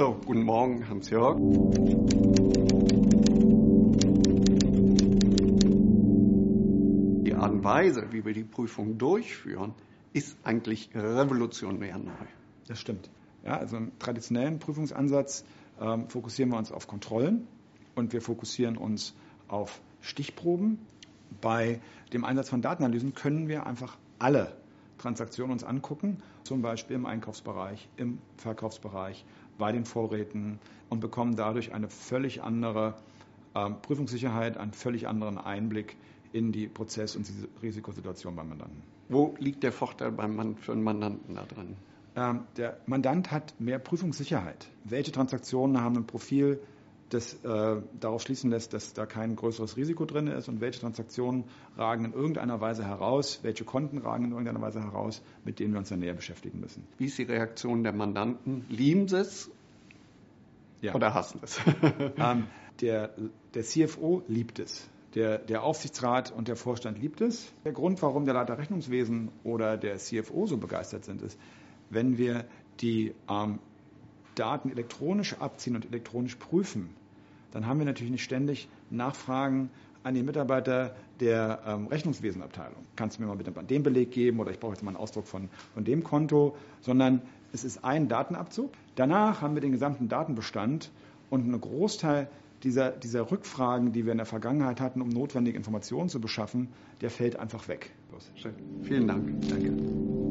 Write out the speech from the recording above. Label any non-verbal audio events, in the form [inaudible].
So, guten Morgen, Hans-Jörg. Die Art und Weise, wie wir die Prüfung durchführen, ist eigentlich revolutionär neu. Das stimmt. Ja, also im traditionellen Prüfungsansatz ähm, fokussieren wir uns auf Kontrollen und wir fokussieren uns auf Stichproben. Bei dem Einsatz von Datenanalysen können wir einfach alle Transaktionen uns angucken, zum Beispiel im Einkaufsbereich, im Verkaufsbereich, bei den Vorräten und bekommen dadurch eine völlig andere äh, Prüfungssicherheit, einen völlig anderen Einblick in die Prozess- und Risikosituation beim Mandanten. Wo liegt der Vorteil beim für den Mandanten da drin? Ähm, der Mandant hat mehr Prüfungssicherheit. Welche Transaktionen haben ein Profil, das äh, darauf schließen lässt, dass da kein größeres Risiko drin ist und welche Transaktionen ragen in irgendeiner Weise heraus, welche Konten ragen in irgendeiner Weise heraus, mit denen wir uns dann näher beschäftigen müssen. Wie ist die Reaktion der Mandanten? Lieben sie es ja. oder hassen es? [laughs] ähm, der, der CFO liebt es. Der, der, Aufsichtsrat und der Vorstand liebt es. Der Grund, warum der Leiter Rechnungswesen oder der CFO so begeistert sind, ist, wenn wir die ähm, Daten elektronisch abziehen und elektronisch prüfen, dann haben wir natürlich nicht ständig Nachfragen an die Mitarbeiter der ähm, Rechnungswesenabteilung. Kannst du mir mal bitte den Beleg geben oder ich brauche jetzt mal einen Ausdruck von, von dem Konto, sondern es ist ein Datenabzug. Danach haben wir den gesamten Datenbestand und einen Großteil dieser, dieser Rückfragen, die wir in der Vergangenheit hatten, um notwendige Informationen zu beschaffen, der fällt einfach weg. Vielen Dank. Danke.